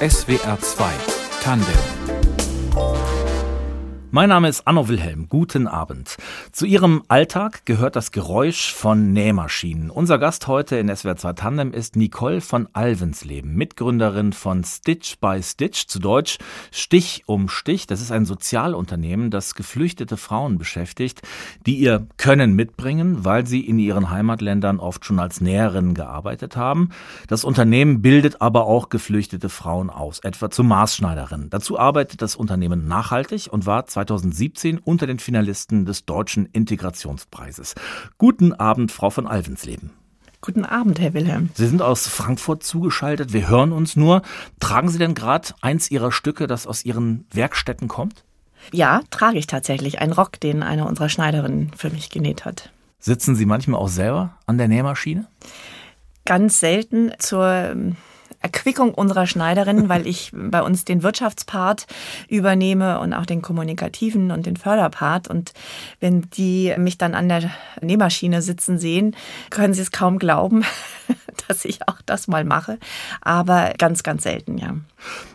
SWR 2 Tandem mein Name ist Anno Wilhelm. Guten Abend. Zu Ihrem Alltag gehört das Geräusch von Nähmaschinen. Unser Gast heute in SWR 2 Tandem ist Nicole von Alvensleben, Mitgründerin von Stitch by Stitch, zu Deutsch Stich um Stich. Das ist ein Sozialunternehmen, das geflüchtete Frauen beschäftigt, die ihr Können mitbringen, weil sie in ihren Heimatländern oft schon als Näherinnen gearbeitet haben. Das Unternehmen bildet aber auch geflüchtete Frauen aus, etwa zu Maßschneiderinnen. Dazu arbeitet das Unternehmen nachhaltig und war 2017 unter den Finalisten des Deutschen Integrationspreises. Guten Abend, Frau von Alvensleben. Guten Abend, Herr Wilhelm. Sie sind aus Frankfurt zugeschaltet. Wir hören uns nur. Tragen Sie denn gerade eins Ihrer Stücke, das aus Ihren Werkstätten kommt? Ja, trage ich tatsächlich. Ein Rock, den eine unserer Schneiderinnen für mich genäht hat. Sitzen Sie manchmal auch selber an der Nähmaschine? Ganz selten zur ähm, Erquickung unserer Schneiderin, weil ich bei uns den Wirtschaftspart übernehme und auch den kommunikativen und den Förderpart. Und wenn die mich dann an der Nähmaschine sitzen sehen, können sie es kaum glauben, dass ich auch das mal mache. Aber ganz, ganz selten, ja.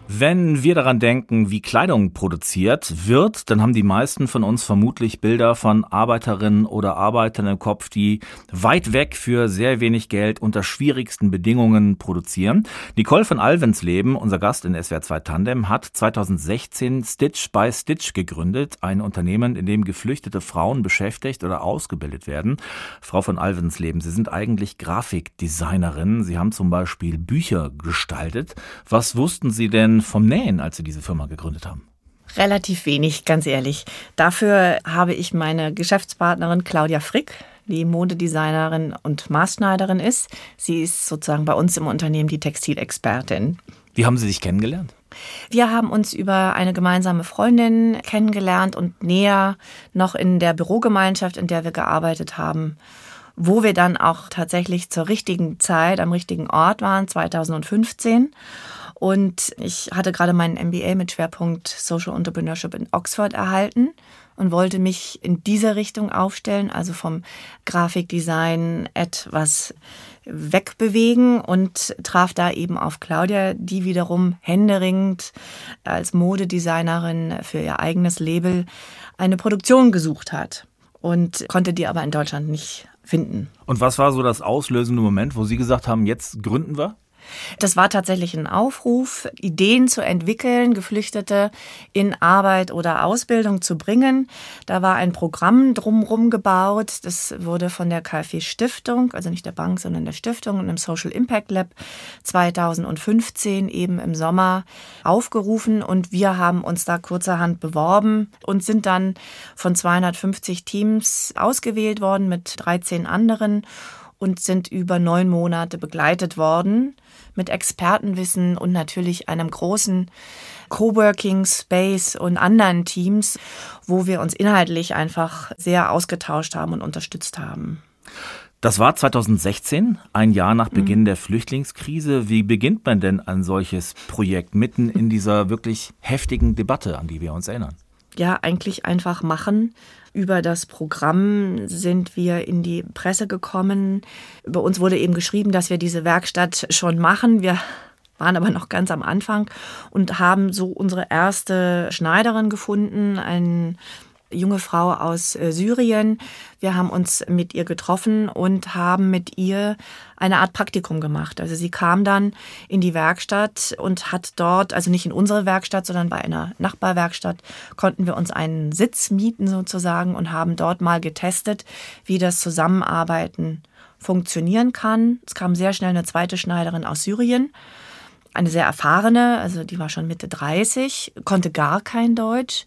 Wenn wir daran denken, wie Kleidung produziert wird, dann haben die meisten von uns vermutlich Bilder von Arbeiterinnen oder Arbeitern im Kopf, die weit weg für sehr wenig Geld unter schwierigsten Bedingungen produzieren. Nicole von Alvensleben, unser Gast in SWR 2 Tandem, hat 2016 Stitch by Stitch gegründet, ein Unternehmen, in dem geflüchtete Frauen beschäftigt oder ausgebildet werden. Frau von Alvensleben, Sie sind eigentlich Grafikdesignerin. Sie haben zum Beispiel Bücher gestaltet. Was wussten Sie denn vom Nähen, als Sie diese Firma gegründet haben? Relativ wenig, ganz ehrlich. Dafür habe ich meine Geschäftspartnerin Claudia Frick, die Modedesignerin und Maßschneiderin ist. Sie ist sozusagen bei uns im Unternehmen die Textilexpertin. Wie haben Sie sich kennengelernt? Wir haben uns über eine gemeinsame Freundin kennengelernt und näher noch in der Bürogemeinschaft, in der wir gearbeitet haben, wo wir dann auch tatsächlich zur richtigen Zeit am richtigen Ort waren, 2015. Und ich hatte gerade meinen MBA mit Schwerpunkt Social Entrepreneurship in Oxford erhalten und wollte mich in dieser Richtung aufstellen, also vom Grafikdesign etwas wegbewegen und traf da eben auf Claudia, die wiederum händeringend als Modedesignerin für ihr eigenes Label eine Produktion gesucht hat und konnte die aber in Deutschland nicht finden. Und was war so das auslösende Moment, wo Sie gesagt haben, jetzt gründen wir? Das war tatsächlich ein Aufruf, Ideen zu entwickeln, Geflüchtete in Arbeit oder Ausbildung zu bringen. Da war ein Programm drumherum gebaut. Das wurde von der KfW Stiftung, also nicht der Bank, sondern der Stiftung und im Social Impact Lab 2015 eben im Sommer aufgerufen. Und wir haben uns da kurzerhand beworben und sind dann von 250 Teams ausgewählt worden mit 13 anderen und sind über neun Monate begleitet worden mit Expertenwissen und natürlich einem großen Coworking Space und anderen Teams, wo wir uns inhaltlich einfach sehr ausgetauscht haben und unterstützt haben. Das war 2016, ein Jahr nach Beginn mhm. der Flüchtlingskrise. Wie beginnt man denn ein solches Projekt mitten in dieser wirklich heftigen Debatte, an die wir uns erinnern? Ja, eigentlich einfach machen. Über das Programm sind wir in die Presse gekommen. Bei uns wurde eben geschrieben, dass wir diese Werkstatt schon machen. Wir waren aber noch ganz am Anfang und haben so unsere erste Schneiderin gefunden, ein junge Frau aus äh, Syrien. Wir haben uns mit ihr getroffen und haben mit ihr eine Art Praktikum gemacht. Also sie kam dann in die Werkstatt und hat dort, also nicht in unsere Werkstatt, sondern bei einer Nachbarwerkstatt, konnten wir uns einen Sitz mieten sozusagen und haben dort mal getestet, wie das Zusammenarbeiten funktionieren kann. Es kam sehr schnell eine zweite Schneiderin aus Syrien eine sehr erfahrene, also die war schon Mitte 30, konnte gar kein Deutsch.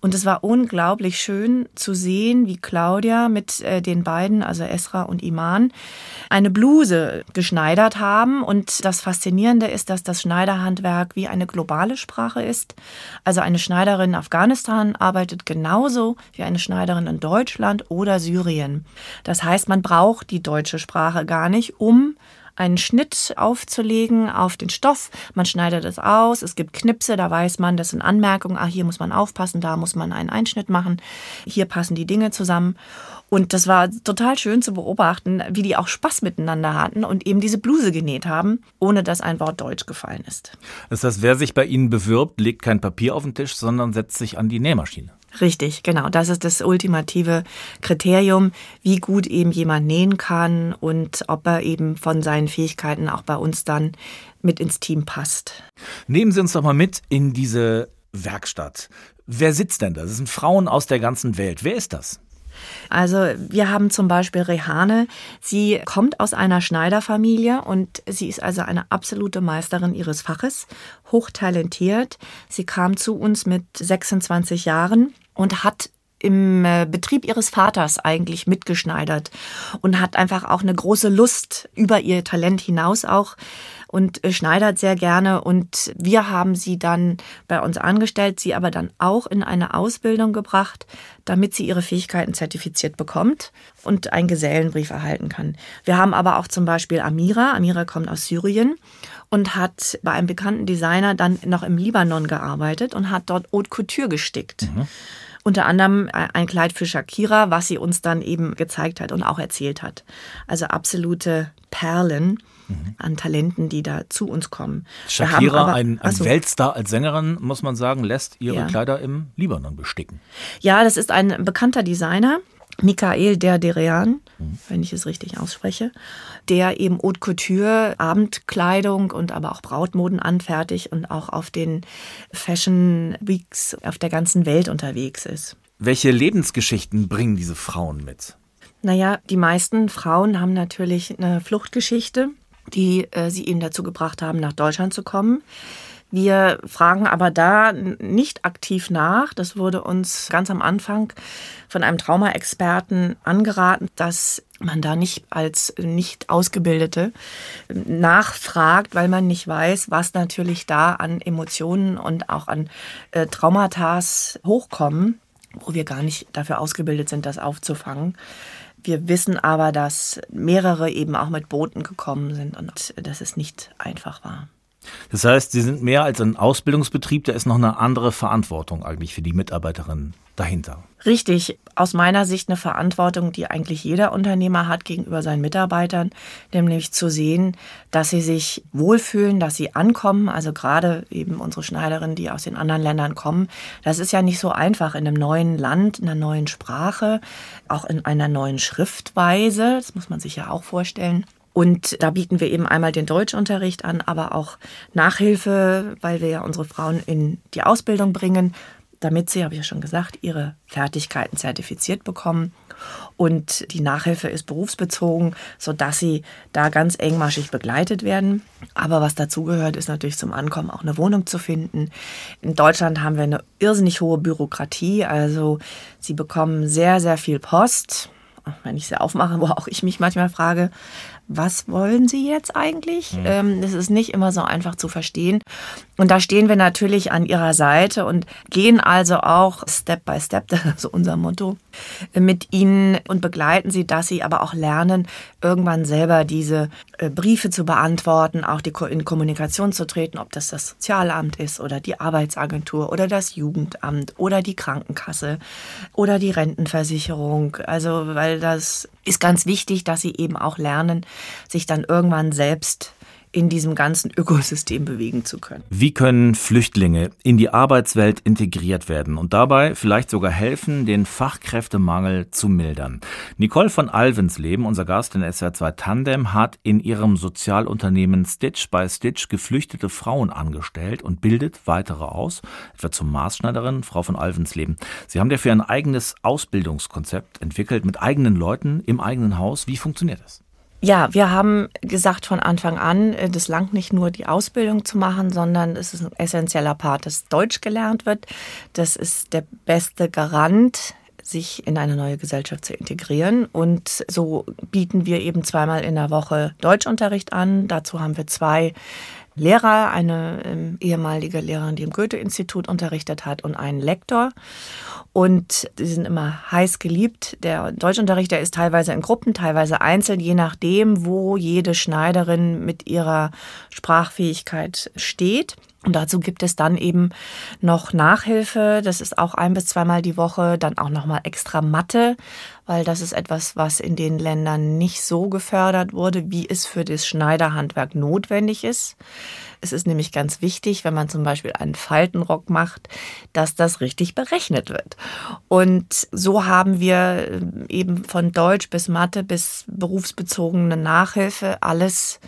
Und es war unglaublich schön zu sehen, wie Claudia mit äh, den beiden, also Esra und Iman, eine Bluse geschneidert haben. Und das Faszinierende ist, dass das Schneiderhandwerk wie eine globale Sprache ist. Also eine Schneiderin in Afghanistan arbeitet genauso wie eine Schneiderin in Deutschland oder Syrien. Das heißt, man braucht die deutsche Sprache gar nicht, um einen Schnitt aufzulegen auf den Stoff. Man schneidet es aus, es gibt Knipse, da weiß man, das sind Anmerkungen, ah, hier muss man aufpassen, da muss man einen Einschnitt machen, hier passen die Dinge zusammen. Und das war total schön zu beobachten, wie die auch Spaß miteinander hatten und eben diese Bluse genäht haben, ohne dass ein Wort Deutsch gefallen ist. Das heißt, wer sich bei Ihnen bewirbt, legt kein Papier auf den Tisch, sondern setzt sich an die Nähmaschine. Richtig, genau. Das ist das ultimative Kriterium, wie gut eben jemand nähen kann und ob er eben von seinen Fähigkeiten auch bei uns dann mit ins Team passt. Nehmen Sie uns doch mal mit in diese Werkstatt. Wer sitzt denn da? Das sind Frauen aus der ganzen Welt. Wer ist das? Also wir haben zum Beispiel Rehane. Sie kommt aus einer Schneiderfamilie und sie ist also eine absolute Meisterin ihres Faches, hochtalentiert. Sie kam zu uns mit 26 Jahren und hat im äh, Betrieb ihres Vaters eigentlich mitgeschneidert und hat einfach auch eine große Lust über ihr Talent hinaus auch und äh, schneidert sehr gerne. Und wir haben sie dann bei uns angestellt, sie aber dann auch in eine Ausbildung gebracht, damit sie ihre Fähigkeiten zertifiziert bekommt und einen Gesellenbrief erhalten kann. Wir haben aber auch zum Beispiel Amira. Amira kommt aus Syrien und hat bei einem bekannten Designer dann noch im Libanon gearbeitet und hat dort Haute Couture gestickt. Mhm. Unter anderem äh, ein Kleid für Shakira, was sie uns dann eben gezeigt hat und auch erzählt hat. Also absolute Perlen mhm. an Talenten, die da zu uns kommen. Shakira, aber, ein, ein Weltstar als Sängerin, muss man sagen, lässt ihre ja. Kleider im Libanon besticken. Ja, das ist ein bekannter Designer. Michael Derderean, mhm. wenn ich es richtig ausspreche, der eben Haute Couture, Abendkleidung und aber auch Brautmoden anfertigt und auch auf den Fashion Weeks auf der ganzen Welt unterwegs ist. Welche Lebensgeschichten bringen diese Frauen mit? Naja, die meisten Frauen haben natürlich eine Fluchtgeschichte die äh, sie eben dazu gebracht haben, nach Deutschland zu kommen. Wir fragen aber da nicht aktiv nach. Das wurde uns ganz am Anfang von einem Traumaexperten angeraten, dass man da nicht als nicht Ausgebildete nachfragt, weil man nicht weiß, was natürlich da an Emotionen und auch an äh, Traumata hochkommen, wo wir gar nicht dafür ausgebildet sind, das aufzufangen. Wir wissen aber, dass mehrere eben auch mit Booten gekommen sind und dass es nicht einfach war. Das heißt, Sie sind mehr als ein Ausbildungsbetrieb, da ist noch eine andere Verantwortung eigentlich für die Mitarbeiterinnen dahinter. Richtig, aus meiner Sicht eine Verantwortung, die eigentlich jeder Unternehmer hat gegenüber seinen Mitarbeitern, nämlich zu sehen, dass sie sich wohlfühlen, dass sie ankommen. Also gerade eben unsere Schneiderinnen, die aus den anderen Ländern kommen. Das ist ja nicht so einfach in einem neuen Land, in einer neuen Sprache, auch in einer neuen Schriftweise. Das muss man sich ja auch vorstellen. Und da bieten wir eben einmal den Deutschunterricht an, aber auch Nachhilfe, weil wir ja unsere Frauen in die Ausbildung bringen, damit sie, habe ich ja schon gesagt, ihre Fertigkeiten zertifiziert bekommen. Und die Nachhilfe ist berufsbezogen, sodass sie da ganz engmaschig begleitet werden. Aber was dazugehört, ist natürlich zum Ankommen auch eine Wohnung zu finden. In Deutschland haben wir eine irrsinnig hohe Bürokratie. Also sie bekommen sehr, sehr viel Post wenn ich sie aufmache, wo auch ich mich manchmal frage, was wollen Sie jetzt eigentlich? Mhm. Ähm, das ist nicht immer so einfach zu verstehen. Und da stehen wir natürlich an Ihrer Seite und gehen also auch Step by Step, das ist unser Motto, mit Ihnen und begleiten Sie, dass Sie aber auch lernen, irgendwann selber diese äh, Briefe zu beantworten, auch die, in Kommunikation zu treten, ob das das Sozialamt ist oder die Arbeitsagentur oder das Jugendamt oder die Krankenkasse oder die Rentenversicherung. Also, weil das ist ganz wichtig, dass Sie eben auch lernen, sich dann irgendwann selbst in diesem ganzen Ökosystem bewegen zu können. Wie können Flüchtlinge in die Arbeitswelt integriert werden und dabei vielleicht sogar helfen, den Fachkräftemangel zu mildern? Nicole von Alvensleben, unser Gast in SWR 2 Tandem, hat in ihrem Sozialunternehmen Stitch by Stitch geflüchtete Frauen angestellt und bildet weitere aus, etwa zum Maßschneiderin, Frau von Alvensleben. Sie haben dafür ein eigenes Ausbildungskonzept entwickelt mit eigenen Leuten im eigenen Haus. Wie funktioniert das? Ja, wir haben gesagt von Anfang an, äh, das langt nicht nur die Ausbildung zu machen, sondern es ist ein essentieller Part, dass Deutsch gelernt wird. Das ist der beste Garant, sich in eine neue Gesellschaft zu integrieren. Und so bieten wir eben zweimal in der Woche Deutschunterricht an. Dazu haben wir zwei Lehrer, eine ähm, ehemalige Lehrerin, die im Goethe-Institut unterrichtet hat und einen Lektor. Und sie sind immer heiß geliebt. Der Deutschunterricht, der ist teilweise in Gruppen, teilweise einzeln, je nachdem, wo jede Schneiderin mit ihrer Sprachfähigkeit steht. Und dazu gibt es dann eben noch Nachhilfe. Das ist auch ein bis zweimal die Woche. Dann auch nochmal extra Mathe, weil das ist etwas, was in den Ländern nicht so gefördert wurde, wie es für das Schneiderhandwerk notwendig ist. Es ist nämlich ganz wichtig, wenn man zum Beispiel einen Faltenrock macht, dass das richtig berechnet wird. Und so haben wir äh, eben von Deutsch bis Mathe bis berufsbezogene Nachhilfe alles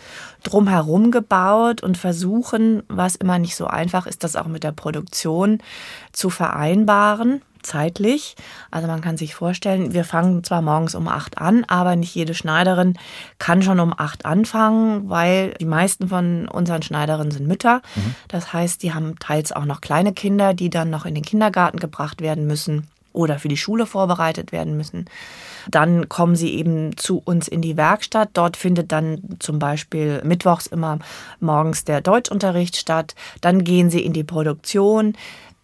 drumherum gebaut und versuchen, was immer nicht so einfach ist, das auch mit der Produktion zu vereinbaren zeitlich. Also man kann sich vorstellen, wir fangen zwar morgens um acht an, aber nicht jede Schneiderin kann schon um acht anfangen, weil die meisten von unseren Schneiderinnen sind Mütter. Mhm. Das heißt, die haben teils auch noch kleine Kinder, die dann noch in den Kindergarten gebracht werden müssen oder für die Schule vorbereitet werden müssen. Dann kommen sie eben zu uns in die Werkstatt. Dort findet dann zum Beispiel mittwochs immer morgens der Deutschunterricht statt. Dann gehen sie in die Produktion.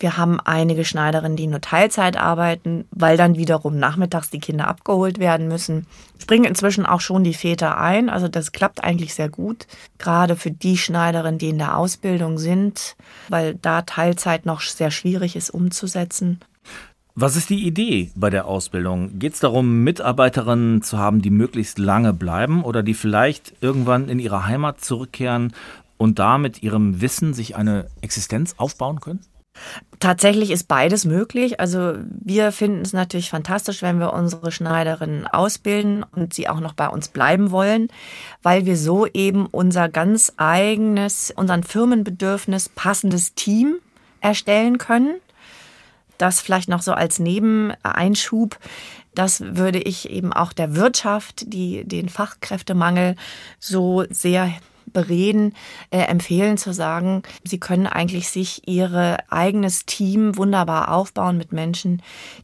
Wir haben einige Schneiderinnen, die nur Teilzeit arbeiten, weil dann wiederum nachmittags die Kinder abgeholt werden müssen. Springen inzwischen auch schon die Väter ein. Also das klappt eigentlich sehr gut. Gerade für die Schneiderinnen, die in der Ausbildung sind, weil da Teilzeit noch sehr schwierig ist umzusetzen. Was ist die Idee bei der Ausbildung? Geht es darum, Mitarbeiterinnen zu haben, die möglichst lange bleiben oder die vielleicht irgendwann in ihre Heimat zurückkehren und da mit ihrem Wissen sich eine Existenz aufbauen können? Tatsächlich ist beides möglich. Also wir finden es natürlich fantastisch, wenn wir unsere Schneiderinnen ausbilden und sie auch noch bei uns bleiben wollen, weil wir so eben unser ganz eigenes, unseren Firmenbedürfnis passendes Team erstellen können. Das vielleicht noch so als Nebeneinschub. Das würde ich eben auch der Wirtschaft, die den Fachkräftemangel so sehr bereden, äh, empfehlen zu sagen, sie können eigentlich sich ihr eigenes Team wunderbar aufbauen mit Menschen,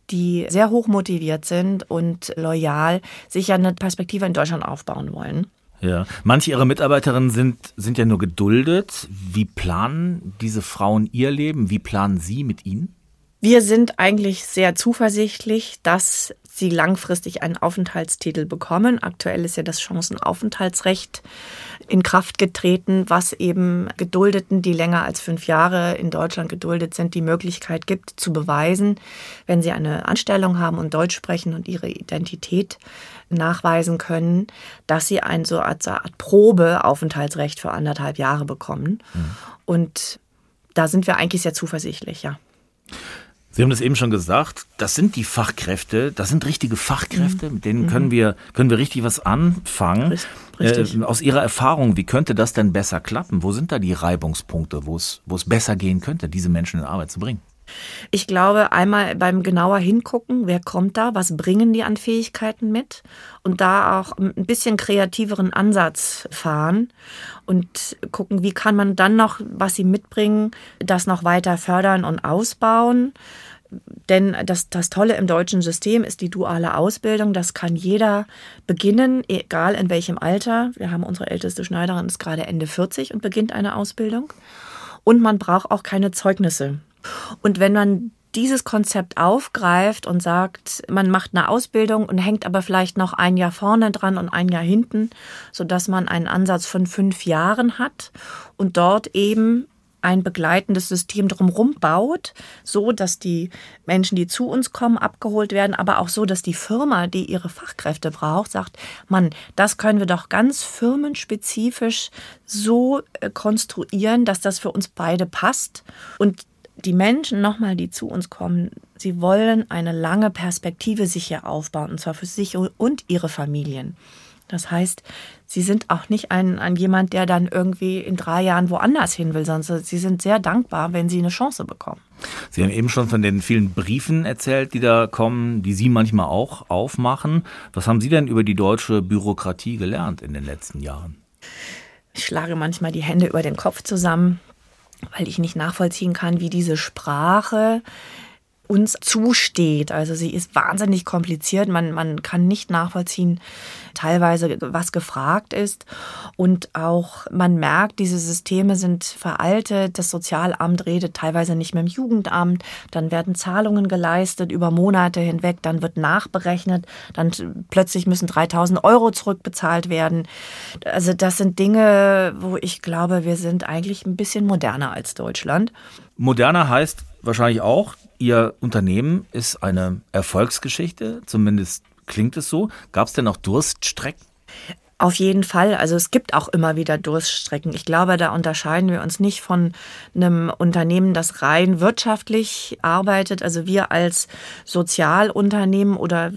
die sehr hoch motiviert sind und loyal sich ja eine Perspektive in Deutschland aufbauen wollen. Ja, manche ihrer Mitarbeiterinnen sind, sind ja nur geduldet. Wie planen diese Frauen ihr Leben? Wie planen Sie mit ihnen? Wir sind eigentlich sehr zuversichtlich, dass sie langfristig einen Aufenthaltstitel bekommen. Aktuell ist ja das Chancenaufenthaltsrecht in Kraft getreten, was eben Geduldeten, die länger als fünf Jahre in Deutschland geduldet sind, die Möglichkeit gibt, zu beweisen, wenn sie eine Anstellung haben und Deutsch sprechen und ihre Identität nachweisen können, dass sie ein so eine Art Probeaufenthaltsrecht für anderthalb Jahre bekommen. Mhm. Und da sind wir eigentlich sehr zuversichtlich, ja. Sie haben das eben schon gesagt, das sind die Fachkräfte, das sind richtige Fachkräfte, mhm. mit denen können wir, können wir richtig was anfangen. Richtig. Äh, aus Ihrer Erfahrung, wie könnte das denn besser klappen? Wo sind da die Reibungspunkte, wo es, wo es besser gehen könnte, diese Menschen in Arbeit zu bringen? Ich glaube, einmal beim genauer hingucken, wer kommt da, was bringen die an Fähigkeiten mit und da auch ein bisschen kreativeren Ansatz fahren und gucken, wie kann man dann noch, was sie mitbringen, das noch weiter fördern und ausbauen. Denn das, das Tolle im deutschen System ist die duale Ausbildung. Das kann jeder beginnen, egal in welchem Alter. Wir haben unsere älteste Schneiderin, ist gerade Ende 40 und beginnt eine Ausbildung. Und man braucht auch keine Zeugnisse. Und wenn man dieses Konzept aufgreift und sagt, man macht eine Ausbildung und hängt aber vielleicht noch ein Jahr vorne dran und ein Jahr hinten, sodass man einen Ansatz von fünf Jahren hat und dort eben ein begleitendes System drumherum baut, so dass die Menschen, die zu uns kommen, abgeholt werden, aber auch so, dass die Firma, die ihre Fachkräfte braucht, sagt, Mann, das können wir doch ganz firmenspezifisch so äh, konstruieren, dass das für uns beide passt und die Menschen nochmal, die zu uns kommen, sie wollen eine lange Perspektive sich hier aufbauen, und zwar für sich und ihre Familien. Das heißt, sie sind auch nicht ein, ein jemand, der dann irgendwie in drei Jahren woanders hin will, sondern sie sind sehr dankbar, wenn sie eine Chance bekommen. Sie haben eben schon von den vielen Briefen erzählt, die da kommen, die Sie manchmal auch aufmachen. Was haben Sie denn über die deutsche Bürokratie gelernt in den letzten Jahren? Ich schlage manchmal die Hände über den Kopf zusammen, weil ich nicht nachvollziehen kann, wie diese Sprache uns zusteht. Also sie ist wahnsinnig kompliziert. Man, man kann nicht nachvollziehen, teilweise, was gefragt ist. Und auch man merkt, diese Systeme sind veraltet. Das Sozialamt redet teilweise nicht mehr im Jugendamt. Dann werden Zahlungen geleistet über Monate hinweg. Dann wird nachberechnet. Dann plötzlich müssen 3000 Euro zurückbezahlt werden. Also das sind Dinge, wo ich glaube, wir sind eigentlich ein bisschen moderner als Deutschland. Moderner heißt wahrscheinlich auch, Ihr Unternehmen ist eine Erfolgsgeschichte, zumindest klingt es so. Gab es denn auch Durststrecken? Auf jeden Fall. Also es gibt auch immer wieder Durststrecken. Ich glaube, da unterscheiden wir uns nicht von einem Unternehmen, das rein wirtschaftlich arbeitet. Also wir als Sozialunternehmen oder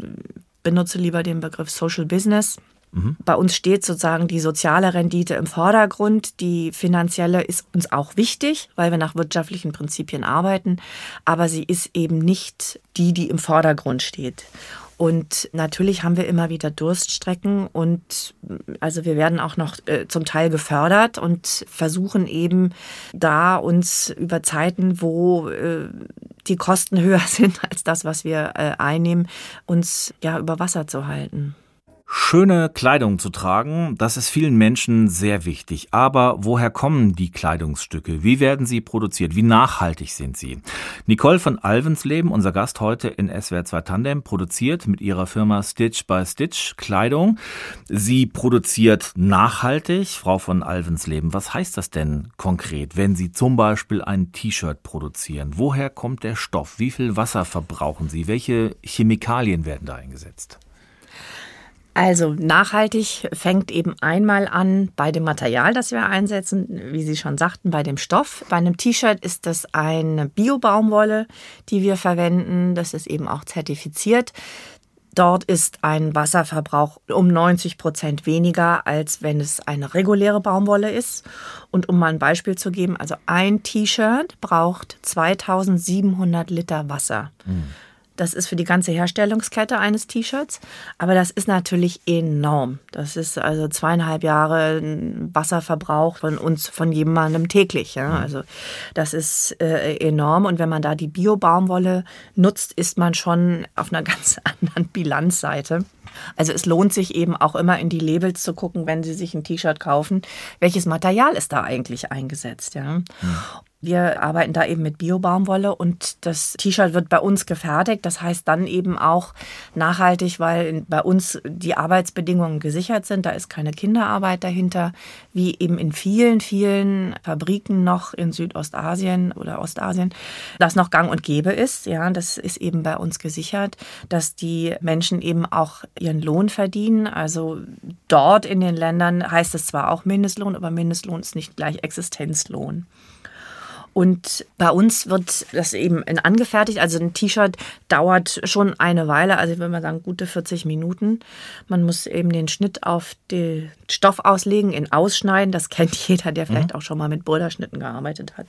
benutze lieber den Begriff Social Business Mhm. Bei uns steht sozusagen die soziale Rendite im Vordergrund. Die finanzielle ist uns auch wichtig, weil wir nach wirtschaftlichen Prinzipien arbeiten. Aber sie ist eben nicht die, die im Vordergrund steht. Und natürlich haben wir immer wieder Durststrecken und also wir werden auch noch äh, zum Teil gefördert und versuchen eben da uns über Zeiten, wo äh, die Kosten höher sind als das, was wir äh, einnehmen, uns ja über Wasser zu halten. Schöne Kleidung zu tragen, das ist vielen Menschen sehr wichtig. Aber woher kommen die Kleidungsstücke? Wie werden sie produziert? Wie nachhaltig sind sie? Nicole von Alvensleben, unser Gast heute in SWR 2 Tandem, produziert mit ihrer Firma Stitch by Stitch Kleidung. Sie produziert nachhaltig. Frau von Alvensleben, was heißt das denn konkret, wenn Sie zum Beispiel ein T-Shirt produzieren? Woher kommt der Stoff? Wie viel Wasser verbrauchen Sie? Welche Chemikalien werden da eingesetzt? Also nachhaltig fängt eben einmal an bei dem Material, das wir einsetzen, wie Sie schon sagten, bei dem Stoff. Bei einem T-Shirt ist das eine Bio-Baumwolle, die wir verwenden. Das ist eben auch zertifiziert. Dort ist ein Wasserverbrauch um 90 Prozent weniger, als wenn es eine reguläre Baumwolle ist. Und um mal ein Beispiel zu geben, also ein T-Shirt braucht 2700 Liter Wasser. Mhm. Das ist für die ganze Herstellungskette eines T-Shirts. Aber das ist natürlich enorm. Das ist also zweieinhalb Jahre Wasserverbrauch von uns, von jemandem täglich. Ja? Mhm. Also das ist äh, enorm. Und wenn man da die Bio-Baumwolle nutzt, ist man schon auf einer ganz anderen Bilanzseite. Also es lohnt sich eben auch immer in die Labels zu gucken, wenn Sie sich ein T-Shirt kaufen, welches Material ist da eigentlich eingesetzt. Ja? Wir arbeiten da eben mit Bio-Baumwolle und das T-Shirt wird bei uns gefertigt. Das heißt dann eben auch nachhaltig, weil bei uns die Arbeitsbedingungen gesichert sind. Da ist keine Kinderarbeit dahinter, wie eben in vielen, vielen Fabriken noch in Südostasien oder Ostasien das noch gang und gäbe ist. Ja, das ist eben bei uns gesichert, dass die Menschen eben auch ihren Lohn verdienen. Also dort in den Ländern heißt es zwar auch Mindestlohn, aber Mindestlohn ist nicht gleich Existenzlohn. Und bei uns wird das eben angefertigt. Also ein T-Shirt dauert schon eine Weile, also ich würde mal sagen gute 40 Minuten. Man muss eben den Schnitt auf den Stoff auslegen, in Ausschneiden. Das kennt jeder, der vielleicht mhm. auch schon mal mit Boulderschnitten gearbeitet hat.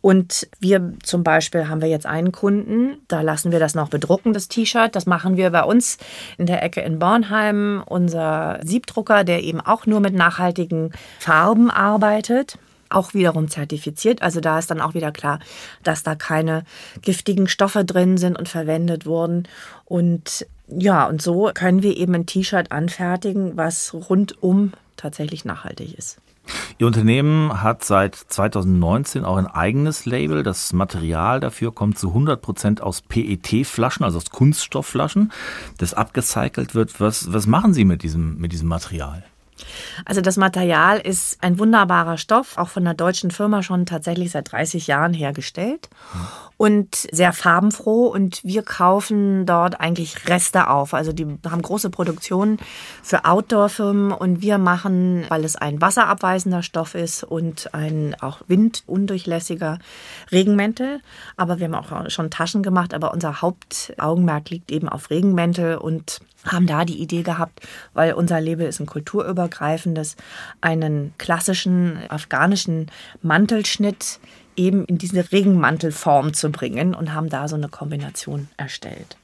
Und wir zum Beispiel haben wir jetzt einen Kunden, da lassen wir das noch bedrucken, das T-Shirt. Das machen wir bei uns in der Ecke in Bornheim. Unser Siebdrucker, der eben auch nur mit nachhaltigen Farben arbeitet auch wiederum zertifiziert. Also da ist dann auch wieder klar, dass da keine giftigen Stoffe drin sind und verwendet wurden. Und ja, und so können wir eben ein T-Shirt anfertigen, was rundum tatsächlich nachhaltig ist. Ihr Unternehmen hat seit 2019 auch ein eigenes Label. Das Material dafür kommt zu 100 Prozent aus PET-Flaschen, also aus Kunststoffflaschen, das abgecycelt wird. Was, was machen Sie mit diesem, mit diesem Material? Also das Material ist ein wunderbarer Stoff, auch von einer deutschen Firma schon tatsächlich seit 30 Jahren hergestellt und sehr farbenfroh und wir kaufen dort eigentlich Reste auf. Also die haben große Produktionen für Outdoor-Firmen und wir machen, weil es ein wasserabweisender Stoff ist und ein auch windundurchlässiger Regenmäntel. Aber wir haben auch schon Taschen gemacht, aber unser Hauptaugenmerk liegt eben auf Regenmäntel und haben da die Idee gehabt, weil unser Label ist ein kulturübergreifendes, einen klassischen afghanischen Mantelschnitt eben in diese Regenmantelform zu bringen und haben da so eine Kombination erstellt.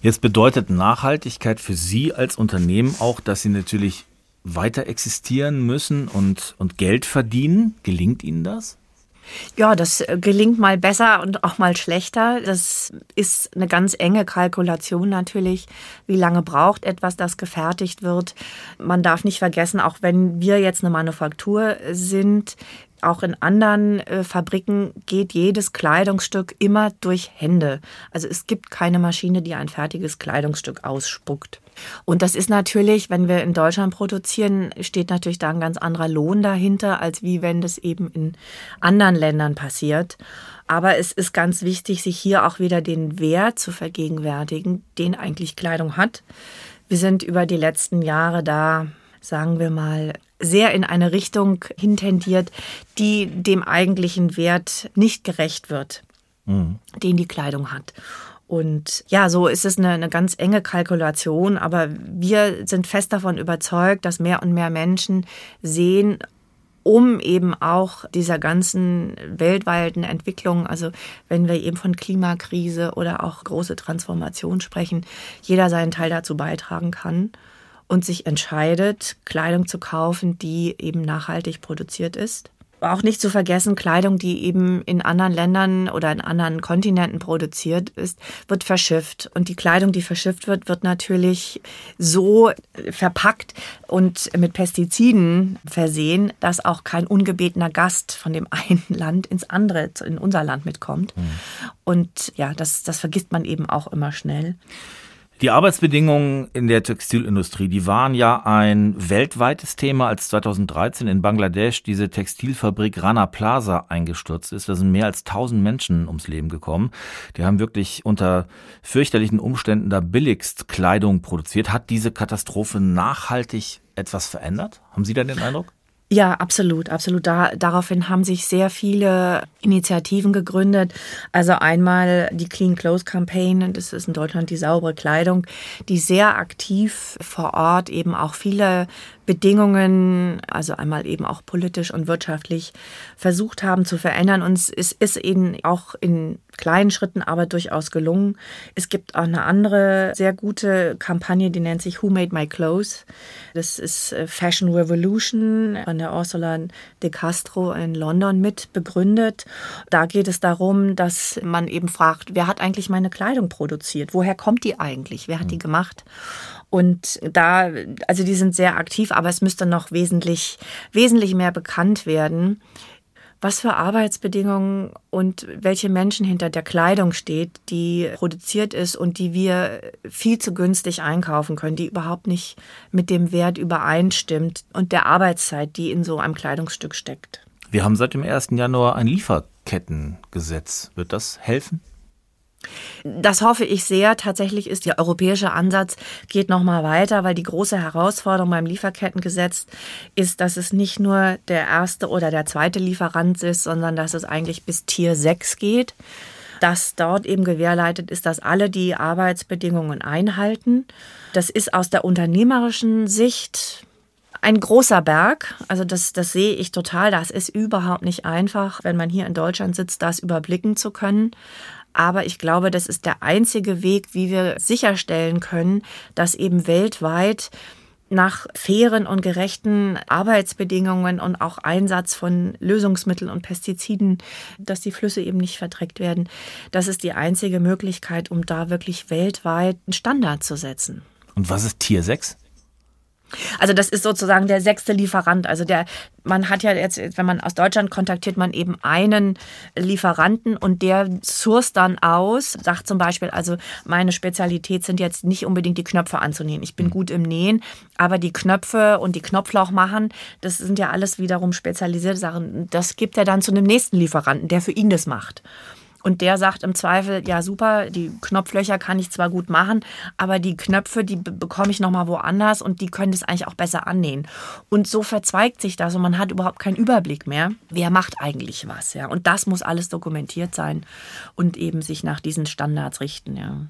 Jetzt bedeutet Nachhaltigkeit für Sie als Unternehmen auch, dass Sie natürlich weiter existieren müssen und, und Geld verdienen. Gelingt Ihnen das? Ja, das äh, gelingt mal besser und auch mal schlechter. Das ist eine ganz enge Kalkulation natürlich. Wie lange braucht etwas, das gefertigt wird? Man darf nicht vergessen, auch wenn wir jetzt eine Manufaktur sind, auch in anderen äh, Fabriken geht jedes Kleidungsstück immer durch Hände. Also es gibt keine Maschine, die ein fertiges Kleidungsstück ausspuckt. Und das ist natürlich, wenn wir in Deutschland produzieren, steht natürlich da ein ganz anderer Lohn dahinter, als wie wenn das eben in anderen Ländern passiert. Aber es ist ganz wichtig, sich hier auch wieder den Wert zu vergegenwärtigen, den eigentlich Kleidung hat. Wir sind über die letzten Jahre da, sagen wir mal, sehr in eine Richtung hintendiert, die dem eigentlichen Wert nicht gerecht wird, mhm. den die Kleidung hat. Und ja, so ist es eine, eine, ganz enge Kalkulation, aber wir sind fest davon überzeugt, dass mehr und mehr Menschen sehen, um eben auch dieser ganzen weltweiten Entwicklung, also wenn wir eben von Klimakrise oder auch große Transformation sprechen, jeder seinen Teil dazu beitragen kann und sich entscheidet, Kleidung zu kaufen, die eben nachhaltig produziert ist. Auch nicht zu vergessen, Kleidung, die eben in anderen Ländern oder in anderen Kontinenten produziert ist, wird verschifft. Und die Kleidung, die verschifft wird, wird natürlich so verpackt und mit Pestiziden versehen, dass auch kein ungebetener Gast von dem einen Land ins andere, in unser Land mitkommt. Mhm. Und ja, das, das vergisst man eben auch immer schnell. Die Arbeitsbedingungen in der Textilindustrie, die waren ja ein weltweites Thema, als 2013 in Bangladesch diese Textilfabrik Rana Plaza eingestürzt ist. Da sind mehr als 1000 Menschen ums Leben gekommen. Die haben wirklich unter fürchterlichen Umständen da billigst Kleidung produziert. Hat diese Katastrophe nachhaltig etwas verändert? Haben Sie da den Eindruck? Ja, absolut, absolut. Da, daraufhin haben sich sehr viele Initiativen gegründet. Also einmal die Clean Clothes Campaign, das ist in Deutschland die saubere Kleidung, die sehr aktiv vor Ort eben auch viele Bedingungen, also einmal eben auch politisch und wirtschaftlich versucht haben zu verändern. Und es ist eben auch in kleinen Schritten aber durchaus gelungen. Es gibt auch eine andere sehr gute Kampagne, die nennt sich Who Made My Clothes. Das ist äh, Fashion Revolution von der Ursula de Castro in London mit begründet. Da geht es darum, dass man eben fragt, wer hat eigentlich meine Kleidung produziert? Woher kommt die eigentlich? Wer hat die hm. gemacht? Und da, also die sind sehr aktiv, aber es müsste noch wesentlich, wesentlich mehr bekannt werden, was für Arbeitsbedingungen und welche Menschen hinter der Kleidung steht, die produziert ist und die wir viel zu günstig einkaufen können, die überhaupt nicht mit dem Wert übereinstimmt und der Arbeitszeit, die in so einem Kleidungsstück steckt. Wir haben seit dem 1. Januar ein Lieferkettengesetz. Wird das helfen? Das hoffe ich sehr. Tatsächlich ist der europäische Ansatz geht noch mal weiter, weil die große Herausforderung beim Lieferkettengesetz ist, dass es nicht nur der erste oder der zweite Lieferant ist, sondern dass es eigentlich bis Tier 6 geht. Dass dort eben gewährleitet ist, dass alle die Arbeitsbedingungen einhalten. Das ist aus der unternehmerischen Sicht ein großer Berg. Also das, das sehe ich total. Das ist überhaupt nicht einfach, wenn man hier in Deutschland sitzt, das überblicken zu können. Aber ich glaube, das ist der einzige Weg, wie wir sicherstellen können, dass eben weltweit nach fairen und gerechten Arbeitsbedingungen und auch Einsatz von Lösungsmitteln und Pestiziden, dass die Flüsse eben nicht verdreckt werden. Das ist die einzige Möglichkeit, um da wirklich weltweit einen Standard zu setzen. Und was ist Tier 6? Also das ist sozusagen der sechste Lieferant. Also der, man hat ja jetzt, wenn man aus Deutschland kontaktiert, man eben einen Lieferanten und der source dann aus, sagt zum Beispiel, also meine Spezialität sind jetzt nicht unbedingt die Knöpfe anzunähen. Ich bin mhm. gut im Nähen, aber die Knöpfe und die Knopflauch machen, das sind ja alles wiederum spezialisierte Sachen. Das gibt er dann zu einem nächsten Lieferanten, der für ihn das macht. Und der sagt im Zweifel, ja super, die Knopflöcher kann ich zwar gut machen, aber die Knöpfe, die bekomme ich nochmal woanders und die können das eigentlich auch besser annähen. Und so verzweigt sich das und man hat überhaupt keinen Überblick mehr, wer macht eigentlich was. Ja? Und das muss alles dokumentiert sein und eben sich nach diesen Standards richten. Ja.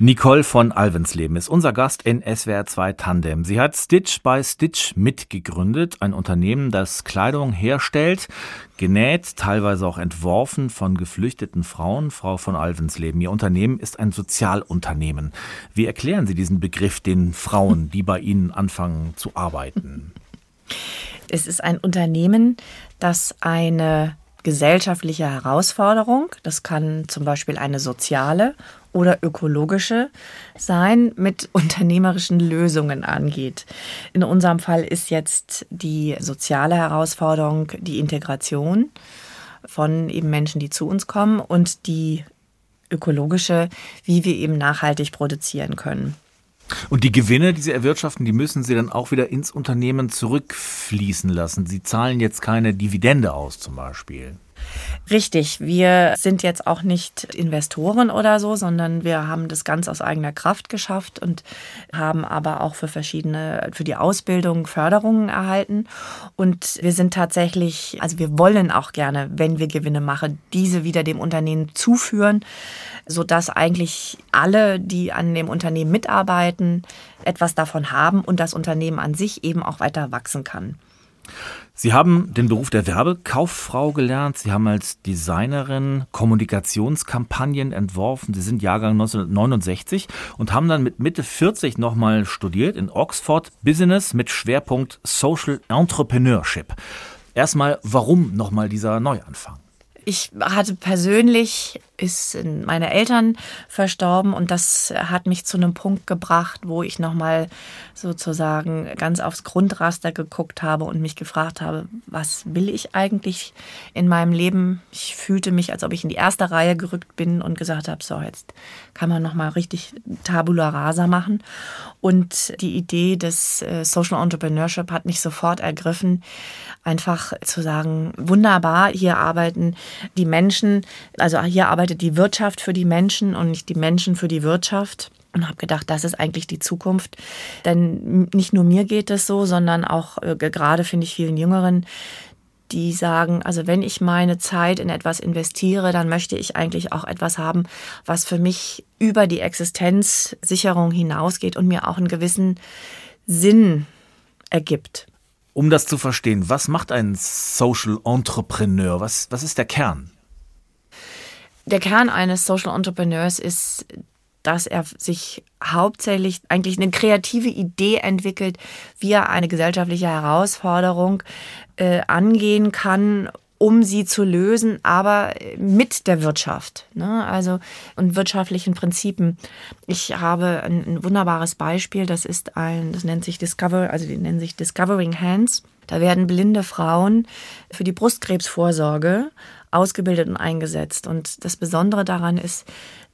Nicole von Alvensleben ist unser Gast in SWR 2 Tandem. Sie hat Stitch by Stitch mitgegründet, ein Unternehmen, das Kleidung herstellt, genäht, teilweise auch entworfen von geflüchteten Frauen. Frau von Alvensleben, Ihr Unternehmen ist ein Sozialunternehmen. Wie erklären Sie diesen Begriff den Frauen, die bei Ihnen anfangen zu arbeiten? Es ist ein Unternehmen, das eine gesellschaftliche Herausforderung. Das kann zum Beispiel eine soziale oder ökologische sein, mit unternehmerischen Lösungen angeht. In unserem Fall ist jetzt die soziale Herausforderung die Integration von eben Menschen, die zu uns kommen und die ökologische, wie wir eben nachhaltig produzieren können. Und die Gewinne, die Sie erwirtschaften, die müssen Sie dann auch wieder ins Unternehmen zurückfließen lassen. Sie zahlen jetzt keine Dividende aus zum Beispiel. Richtig, wir sind jetzt auch nicht Investoren oder so, sondern wir haben das ganz aus eigener Kraft geschafft und haben aber auch für verschiedene, für die Ausbildung Förderungen erhalten. Und wir sind tatsächlich, also wir wollen auch gerne, wenn wir Gewinne machen, diese wieder dem Unternehmen zuführen, sodass eigentlich alle, die an dem Unternehmen mitarbeiten, etwas davon haben und das Unternehmen an sich eben auch weiter wachsen kann. Sie haben den Beruf der Werbekauffrau gelernt. Sie haben als Designerin Kommunikationskampagnen entworfen. Sie sind Jahrgang 1969 und haben dann mit Mitte 40 nochmal studiert in Oxford Business mit Schwerpunkt Social Entrepreneurship. Erstmal, warum nochmal dieser Neuanfang? Ich hatte persönlich ist meine Eltern verstorben und das hat mich zu einem Punkt gebracht, wo ich nochmal sozusagen ganz aufs Grundraster geguckt habe und mich gefragt habe, was will ich eigentlich in meinem Leben? Ich fühlte mich, als ob ich in die erste Reihe gerückt bin und gesagt habe, so jetzt kann man nochmal richtig Tabula Rasa machen. Und die Idee des äh, Social Entrepreneurship hat mich sofort ergriffen, einfach zu sagen, wunderbar, hier arbeiten die Menschen, also hier arbeiten arbeitet die Wirtschaft für die Menschen und nicht die Menschen für die Wirtschaft. Und habe gedacht, das ist eigentlich die Zukunft. Denn nicht nur mir geht es so, sondern auch äh, gerade finde ich vielen Jüngeren, die sagen, also wenn ich meine Zeit in etwas investiere, dann möchte ich eigentlich auch etwas haben, was für mich über die Existenzsicherung hinausgeht und mir auch einen gewissen Sinn ergibt. Um das zu verstehen, was macht ein Social Entrepreneur? Was, was ist der Kern? Der Kern eines Social Entrepreneurs ist, dass er sich hauptsächlich eigentlich eine kreative Idee entwickelt, wie er eine gesellschaftliche Herausforderung äh, angehen kann, um sie zu lösen, aber mit der Wirtschaft, ne? also und wirtschaftlichen Prinzipien. Ich habe ein, ein, wunderbares Beispiel. Das ist ein, das nennt sich Discover, also die nennen sich Discovering Hands. Da werden blinde Frauen für die Brustkrebsvorsorge ausgebildet und eingesetzt. Und das Besondere daran ist,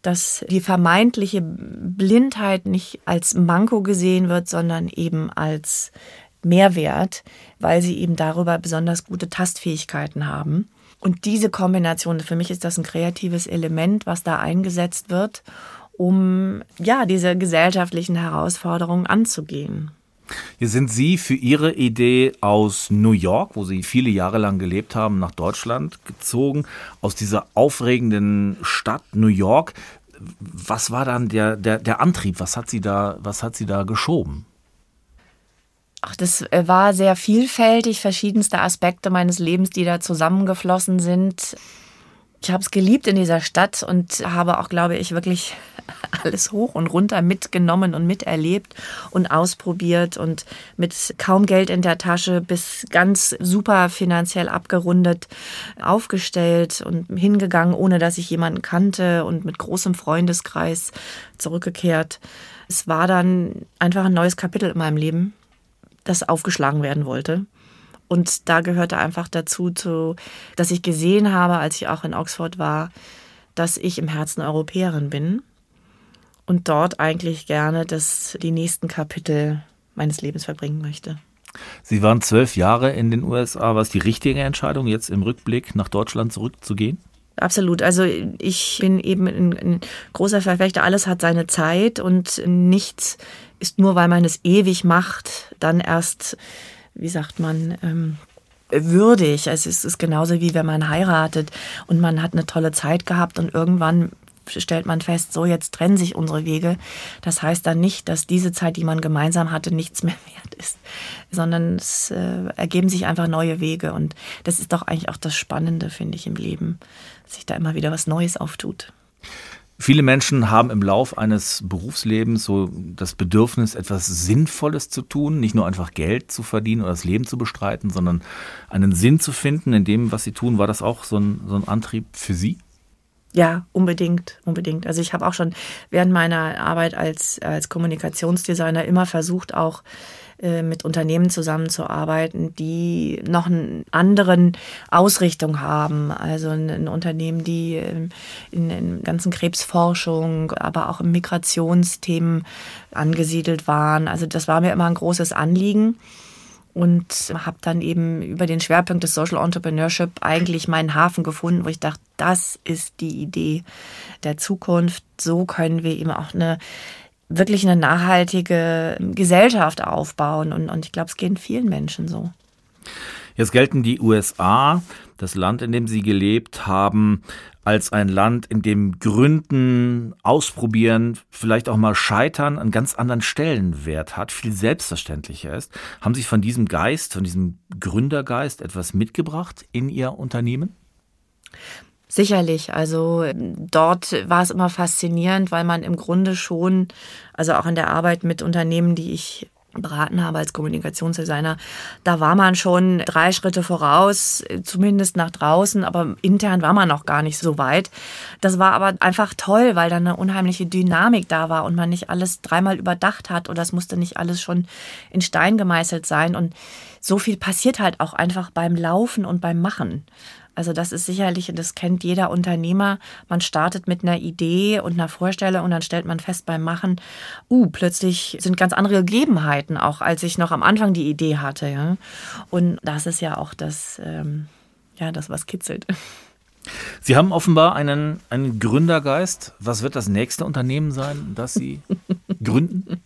dass die vermeintliche Blindheit nicht als Manko gesehen wird, sondern eben als Mehrwert, weil sie eben darüber besonders gute Tastfähigkeiten haben. Und diese Kombination, für mich ist das ein kreatives Element, was da eingesetzt wird, um ja diese gesellschaftlichen Herausforderungen anzugehen. Hier sind Sie für Ihre Idee aus New York, wo Sie viele Jahre lang gelebt haben, nach Deutschland gezogen, aus dieser aufregenden Stadt New York. Was war dann der, der, der Antrieb? Was hat Sie da, was hat Sie da geschoben? Ach, das äh, war sehr vielfältig, verschiedenste Aspekte meines Lebens, die da zusammengeflossen sind. Ich habe es geliebt in dieser Stadt und habe auch, glaube ich, wirklich alles hoch und runter mitgenommen und miterlebt und ausprobiert und mit kaum Geld in der Tasche bis ganz super finanziell abgerundet aufgestellt und hingegangen, ohne dass ich jemanden kannte und mit großem Freundeskreis zurückgekehrt. Es war dann einfach ein neues Kapitel in meinem Leben, das aufgeschlagen werden wollte. Und da gehörte einfach dazu, zu, dass ich gesehen habe, als ich auch in Oxford war, dass ich im Herzen Europäerin bin und dort eigentlich gerne das, die nächsten Kapitel meines Lebens verbringen möchte. Sie waren zwölf Jahre in den USA. War es die richtige Entscheidung, jetzt im Rückblick nach Deutschland zurückzugehen? Absolut. Also ich bin eben ein, ein, großer Verfechter. Alles hat seine Zeit und nichts ist nur, weil man es ewig macht, dann erst wie sagt man, ähm, würdig. Also es ist genauso wie wenn man heiratet und man hat eine tolle Zeit gehabt und irgendwann stellt man fest, so jetzt trennen sich unsere Wege. Das heißt dann nicht, dass diese Zeit, die man gemeinsam hatte, nichts mehr wert ist, sondern es äh, ergeben sich einfach neue Wege. Und das ist doch eigentlich auch das Spannende, finde ich, im Leben, dass sich da immer wieder was Neues auftut. Viele Menschen haben im Lauf eines Berufslebens so das Bedürfnis, etwas Sinnvolles zu tun, nicht nur einfach Geld zu verdienen oder das Leben zu bestreiten, sondern einen Sinn zu finden in dem, was sie tun. War das auch so ein, so ein Antrieb für Sie? Ja, unbedingt, unbedingt. Also ich habe auch schon während meiner Arbeit als, als Kommunikationsdesigner immer versucht, auch mit Unternehmen zusammenzuarbeiten, die noch eine anderen Ausrichtung haben. Also ein, Unternehmen, die ähm, in, in ganzen Krebsforschung, aber auch im Migrationsthemen angesiedelt waren. Also das war mir immer ein großes Anliegen und habe dann eben über den Schwerpunkt des Social Entrepreneurship eigentlich meinen Hafen gefunden, wo ich dachte, das ist die Idee der Zukunft. So können wir eben auch eine wirklich eine nachhaltige Gesellschaft aufbauen. Und, und ich glaube, es geht vielen Menschen so. Jetzt gelten die USA, das Land, in dem Sie gelebt haben, als ein Land, in dem Gründen, Ausprobieren, vielleicht auch mal Scheitern einen ganz anderen Stellenwert hat, viel selbstverständlicher ist. Haben Sie von diesem Geist, von diesem Gründergeist etwas mitgebracht in Ihr Unternehmen? Sicherlich. Also dort war es immer faszinierend, weil man im Grunde schon, also auch in der Arbeit mit Unternehmen, die ich beraten habe als Kommunikationsdesigner, da war man schon drei Schritte voraus, zumindest nach draußen, aber intern war man noch gar nicht so weit. Das war aber einfach toll, weil da eine unheimliche Dynamik da war und man nicht alles dreimal überdacht hat oder es musste nicht alles schon in Stein gemeißelt sein und so viel passiert halt auch einfach beim Laufen und beim Machen. Also das ist sicherlich, das kennt jeder Unternehmer. Man startet mit einer Idee und einer Vorstellung und dann stellt man fest beim Machen, uh, plötzlich sind ganz andere Gegebenheiten, auch als ich noch am Anfang die Idee hatte. Ja? Und das ist ja auch das, ähm, ja, das, was kitzelt. Sie haben offenbar einen, einen Gründergeist. Was wird das nächste Unternehmen sein, das Sie gründen?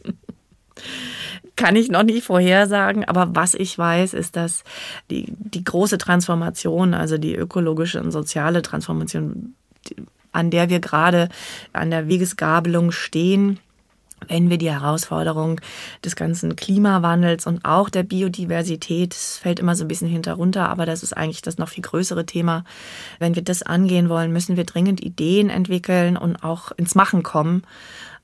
Kann ich noch nicht vorhersagen, aber was ich weiß, ist, dass die, die große Transformation, also die ökologische und soziale Transformation, an der wir gerade an der Wegesgabelung stehen, wenn wir die Herausforderung des ganzen Klimawandels und auch der Biodiversität, das fällt immer so ein bisschen hinterunter, aber das ist eigentlich das noch viel größere Thema. Wenn wir das angehen wollen, müssen wir dringend Ideen entwickeln und auch ins Machen kommen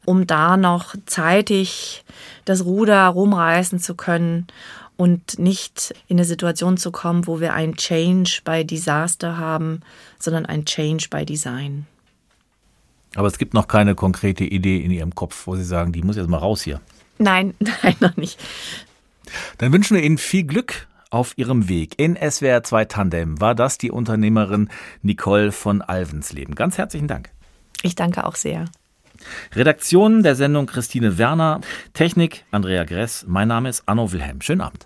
um da noch zeitig das Ruder rumreißen zu können und nicht in eine Situation zu kommen, wo wir ein Change by Disaster haben, sondern ein Change by Design. Aber es gibt noch keine konkrete Idee in Ihrem Kopf, wo Sie sagen, die muss jetzt mal raus hier. Nein, nein, noch nicht. Dann wünschen wir Ihnen viel Glück auf Ihrem Weg. In SWR 2 Tandem war das die Unternehmerin Nicole von Alvensleben. Ganz herzlichen Dank. Ich danke auch sehr. Redaktion der Sendung Christine Werner, Technik Andrea Gress, mein Name ist Anno Wilhelm. Schönen Abend.